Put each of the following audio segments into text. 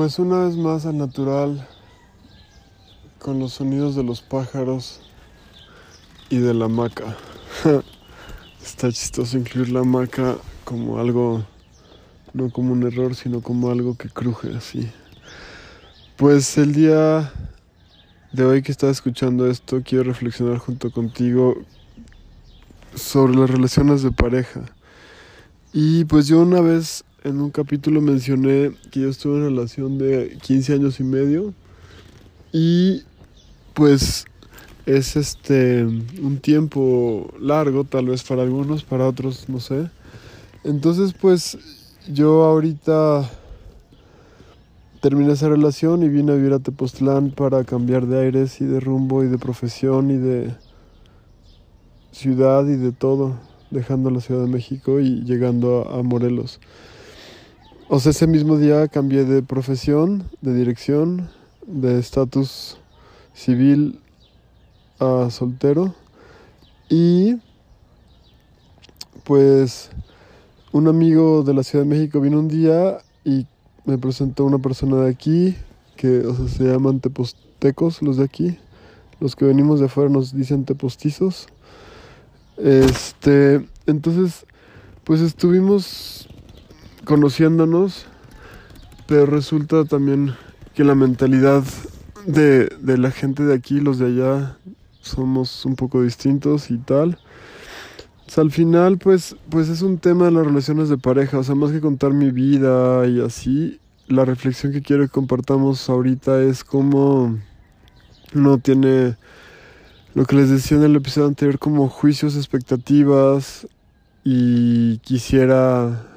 Pues una vez más al natural, con los sonidos de los pájaros y de la hamaca. Está chistoso incluir la hamaca como algo, no como un error, sino como algo que cruje así. Pues el día de hoy que estaba escuchando esto, quiero reflexionar junto contigo sobre las relaciones de pareja. Y pues yo una vez en un capítulo mencioné que yo estuve en relación de 15 años y medio y pues es este un tiempo largo tal vez para algunos, para otros no sé. Entonces pues yo ahorita terminé esa relación y vine a vivir a Tepoztlán para cambiar de aires y de rumbo y de profesión y de ciudad y de todo, dejando la Ciudad de México y llegando a, Morelos. O sea, ese mismo día cambié de profesión, de dirección, de estatus civil a soltero y pues un amigo de la Ciudad de México vino un día y me presentó una persona de aquí, que o sea, se llaman tepostecos los de aquí. Los que venimos de afuera nos dicen tepostizos. Este, entonces, pues estuvimos conociéndonos, pero resulta también que la mentalidad de, de la gente de aquí, los de allá, somos un poco distintos y tal al final, pues, pues es un tema de las relaciones de pareja. O sea, más que contar mi vida y así, la reflexión que quiero que compartamos ahorita es cómo no tiene lo que les decía en el episodio anterior, como juicios, expectativas y quisiera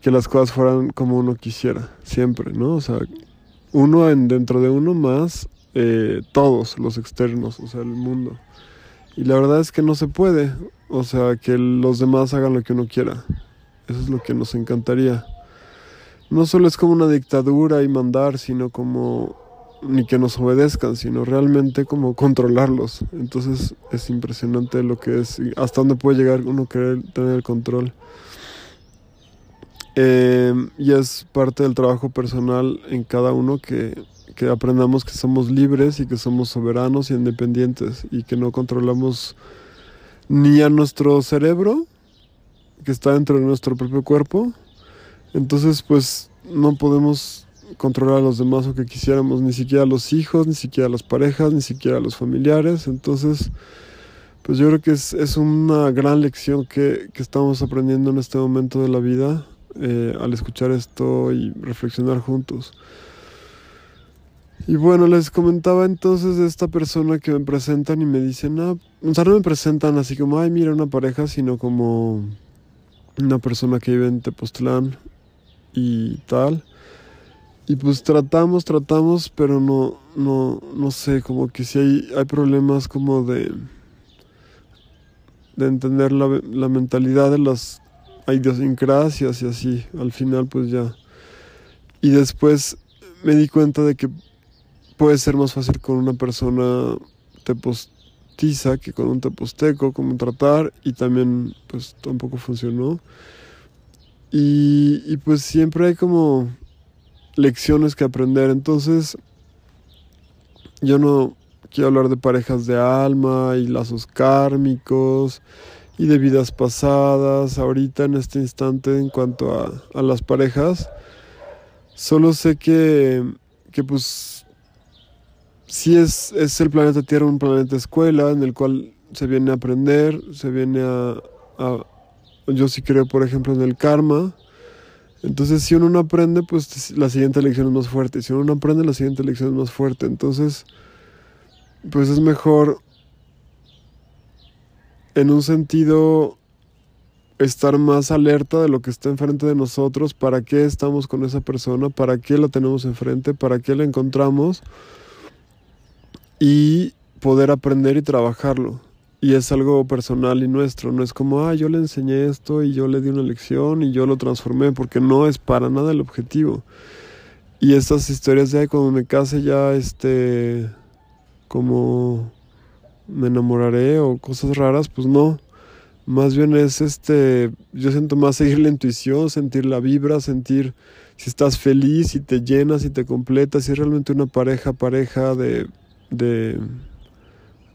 que las cosas fueran como uno quisiera, siempre, ¿no? O sea, uno en, dentro de uno más eh, todos los externos, o sea, el mundo. Y la verdad es que no se puede. O sea, que los demás hagan lo que uno quiera. Eso es lo que nos encantaría. No solo es como una dictadura y mandar, sino como ni que nos obedezcan, sino realmente como controlarlos. Entonces es impresionante lo que es, hasta dónde puede llegar uno querer tener el control. Eh, y es parte del trabajo personal en cada uno que aprendamos que somos libres y que somos soberanos y independientes y que no controlamos ni a nuestro cerebro, que está dentro de nuestro propio cuerpo. Entonces, pues no podemos controlar a los demás o que quisiéramos, ni siquiera a los hijos, ni siquiera a las parejas, ni siquiera a los familiares. Entonces, pues yo creo que es, una gran lección que, estamos aprendiendo en este momento de la vida eh, al escuchar esto y reflexionar juntos. Y bueno, les comentaba entonces de esta persona que me presentan y me dicen, ah, o sea, no me presentan así como, ay, mira una pareja, sino como una persona que vive en Tepoztlán y tal. Y pues tratamos, tratamos, pero no, no, no sé, como que si hay, hay problemas como de, de entender la, la mentalidad de las idiosincrasias y así, al final pues ya. Y después me di cuenta de que puede ser más fácil con una persona tepostiza que con un teposteco, como tratar, y también pues tampoco funcionó. Y, y pues siempre hay como lecciones que aprender, entonces yo no quiero hablar de parejas de alma y lazos kármicos y de vidas pasadas ahorita en este instante en cuanto a, a las parejas. Solo sé que, que pues sí es, es el planeta Tierra un planeta escuela en el cual se viene a aprender, se viene a, yo sí creo por ejemplo en el karma. Entonces si uno no aprende, pues la siguiente lección es más fuerte. Si uno no aprende, la siguiente lección es más fuerte. Entonces, pues es mejor en un sentido estar más alerta de lo que está enfrente de nosotros, para qué estamos con esa persona, para qué la tenemos enfrente, para qué la encontramos y poder aprender y trabajarlo. Y es algo personal y nuestro, no es como, ah, yo le enseñé esto y yo le di una lección y yo lo transformé, porque no es para nada el objetivo. Y estas historias de, cuando me case ya, este, como me enamoraré o cosas raras, pues no. Más bien es este, yo siento más seguir la intuición, sentir la vibra, sentir si estás feliz, si te llenas, si te completas, si es realmente una pareja, pareja de, de,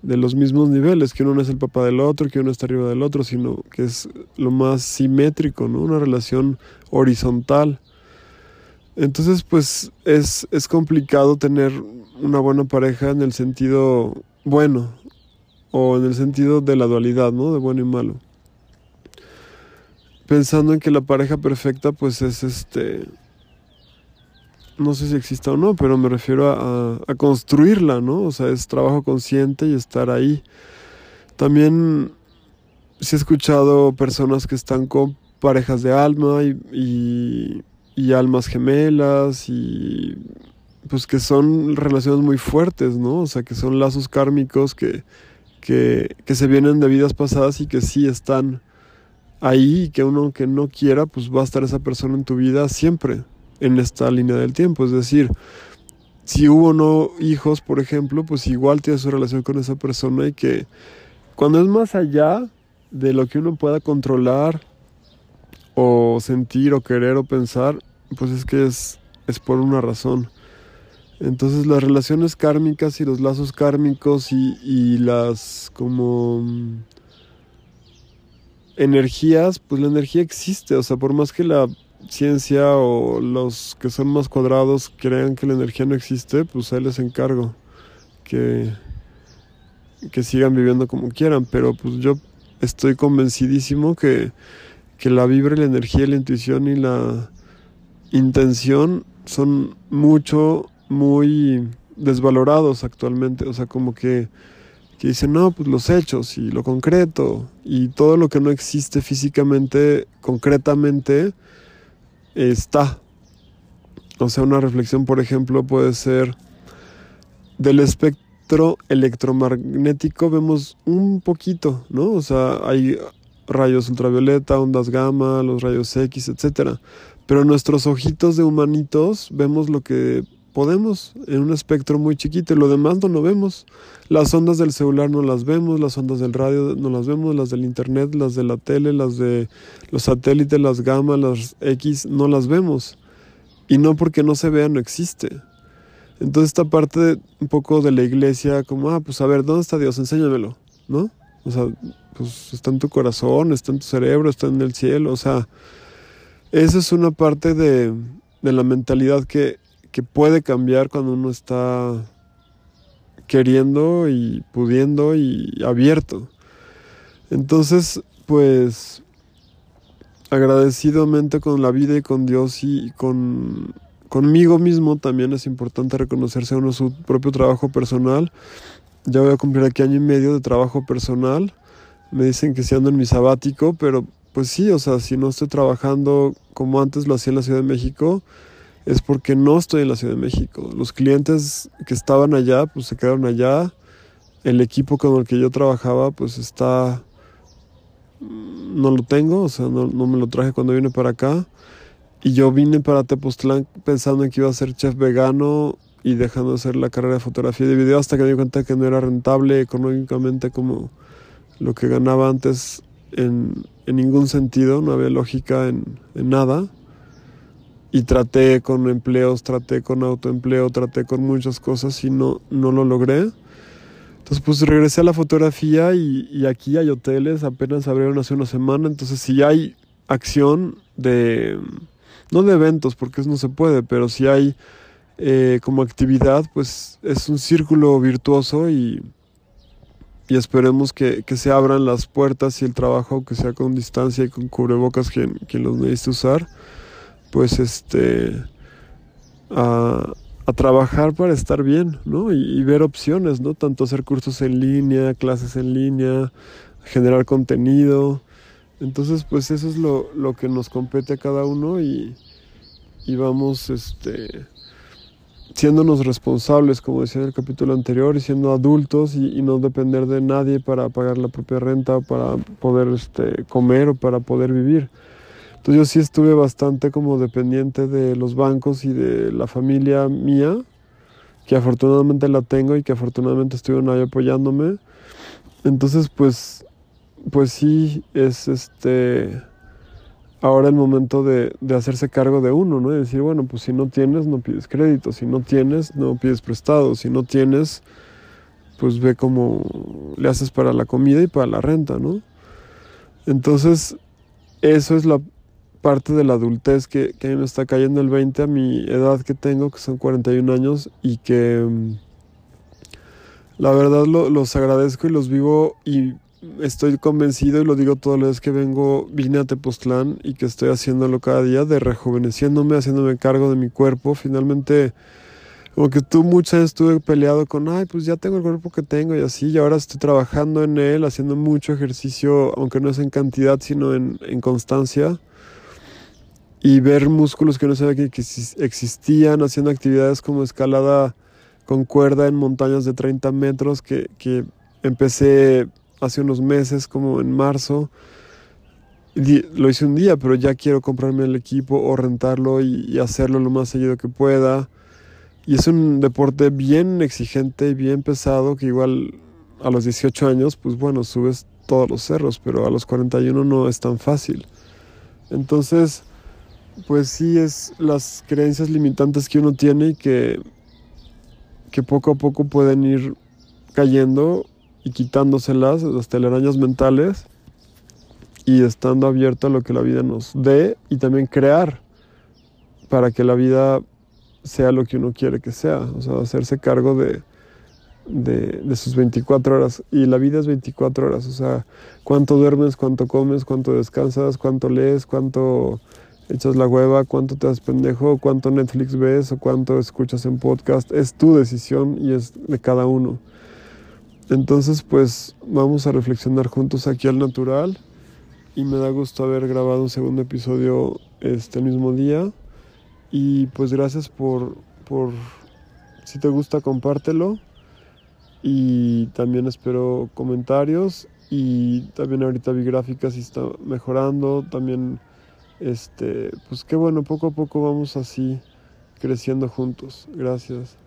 de los mismos niveles, que uno no es el papá del otro, que uno está arriba del otro, sino que es lo más simétrico, ¿no? Una relación horizontal. Entonces, pues es, es complicado tener una buena pareja en el sentido bueno o en el sentido de la dualidad, ¿no? De bueno y malo. Pensando en que la pareja perfecta, pues es este no sé si exista o no, pero me refiero a, construirla, ¿no? O sea, es trabajo consciente y estar ahí. También sí he escuchado personas que están con parejas de alma y, almas gemelas y pues que son relaciones muy fuertes, ¿no? O sea, que son lazos kármicos que, que, que se vienen de vidas pasadas y que sí están ahí y que uno que no quiera, pues va a estar esa persona en tu vida siempre en esta línea del tiempo. Es decir, si hubo no hijos, por ejemplo, pues igual tiene su relación con esa persona y que cuando es más allá de lo que uno pueda controlar o sentir o querer o pensar, pues es que es, es por una razón. Entonces las relaciones kármicas y los lazos kármicos y, y las como energías, pues la energía existe, o sea, por más que la ciencia o los que son más cuadrados crean que la energía no existe, pues ahí les encargo que, que sigan viviendo como quieran, pero pues yo estoy convencidísimo que, que la vibra, la energía, la intuición y la intención son mucho, muy desvalorados actualmente, o sea, como que, que dicen, no, pues los hechos y lo concreto y todo lo que no existe físicamente, concretamente, está. O sea, una reflexión, por ejemplo, puede ser del espectro electromagnético, vemos un poquito, ¿no? O sea, hay rayos ultravioleta, ondas gamma, los rayos X, etcétera. Pero nuestros ojitos de humanitos vemos lo que podemos en un espectro muy chiquito y lo demás no lo vemos. Las ondas del celular no las vemos, las ondas del radio no las vemos, las del internet, las de la tele, las de los satélites, las gamma, las X, no las vemos. Y no porque no se vea, no existe. Entonces esta parte un poco de la iglesia, como, ah, pues a ver, ¿dónde está Dios? Enséñamelo, ¿no? O sea, pues está en tu corazón, está en tu cerebro, está en el cielo, o sea, esa es una parte de, de la mentalidad que que puede cambiar cuando uno está queriendo y pudiendo y abierto. Entonces, pues agradecidamente con la vida y con Dios y con conmigo mismo también es importante reconocerse a uno su propio trabajo personal. Ya voy a cumplir aquí año y medio de trabajo personal. Me dicen que si ando en mi sabático, pero pues sí, o sea, si no estoy trabajando como antes lo hacía en la Ciudad de México, es porque no estoy en la Ciudad de México. Los clientes que estaban allá, pues se quedaron allá. El equipo con el que yo trabajaba, pues está... No lo tengo, o sea, no, me lo traje cuando vine para acá. Y yo vine para Tepoztlán pensando en que iba a ser chef vegano y dejando de hacer la carrera de fotografía de video hasta que me di cuenta que no era rentable económicamente como lo que ganaba antes en, ningún sentido, no había lógica en, en nada y traté con empleos, traté con autoempleo, traté con muchas cosas y no, no lo logré. Entonces pues regresé a la fotografía y, aquí hay hoteles, apenas abrieron hace una semana, entonces si hay acción de, no de eventos porque eso no se puede, pero si hay eh, como actividad, pues es un círculo virtuoso y, y esperemos que, que, se abran las puertas y el trabajo, que sea con distancia y con cubrebocas quien, quien los necesite usar pues este a, trabajar para estar bien, ¿no? Y, ver opciones, ¿no? Tanto hacer cursos en línea, clases en línea, generar contenido. Entonces, pues eso es lo, lo que nos compete a cada uno y, y vamos, este, siéndonos responsables, como decía en el capítulo anterior, y siendo adultos y, y, no depender de nadie para pagar la propia renta para poder este, comer o para poder vivir. Entonces yo sí estuve bastante como dependiente de los bancos y de la familia mía, que afortunadamente la tengo y que afortunadamente estuvieron ahí apoyándome. Entonces pues, pues sí, es este ahora el momento de, de, hacerse cargo de uno, ¿no? Y decir, bueno, pues si no tienes, no pides crédito, si no tienes, no pides prestado, si no tienes, pues ve cómo le haces para la comida y para la renta, ¿no? Entonces, eso es la parte de la adultez que, que a me está cayendo el 20 a mi edad que tengo, que son 41 años, y que mm, la verdad lo, los agradezco y los vivo y estoy convencido y lo digo todas las veces que vengo, vine a Tepoztlán y que estoy haciéndolo cada día, de rejuveneciéndome, haciéndome cargo de mi cuerpo. Finalmente, como que tú muchas veces estuve peleado con, ay, pues ya tengo el cuerpo que tengo y así, y ahora estoy trabajando en él, haciendo mucho ejercicio, aunque no es en cantidad, sino en constancia. Y ver músculos que no sabía que, existían, haciendo actividades como escalada con cuerda en montañas de 30 metros que, que empecé hace unos meses, como en marzo. Lo hice un día, pero ya quiero comprarme el equipo o rentarlo y, hacerlo lo más seguido que pueda. Y es un deporte bien exigente y bien pesado que igual a los 18 años, pues bueno, subes todos los cerros, pero a los 41 no es tan fácil. Entonces, pues sí es las creencias limitantes que uno tiene y que, que poco a poco pueden ir cayendo y quitándoselas, las telarañas mentales, y estando abierto a lo que la vida nos dé y también crear para que la vida sea lo que uno quiere que sea, o sea, hacerse cargo de, de, de, sus 24 horas. Y la vida es 24 horas, o sea, cuánto duermes, cuánto comes, cuánto descansas, cuánto lees, cuánto echas la hueva, cuánto te das pendejo, cuánto Netflix ves o cuánto escuchas en podcast, es tu decisión y es de cada uno. Entonces, pues vamos a reflexionar juntos aquí al natural y me da gusto haber grabado un segundo episodio este mismo día. Y pues gracias por, por si te gusta compártelo. Y también espero comentarios. Y también ahorita vi gráficas y está mejorando. También este pues qué bueno poco a poco vamos así creciendo juntos. Gracias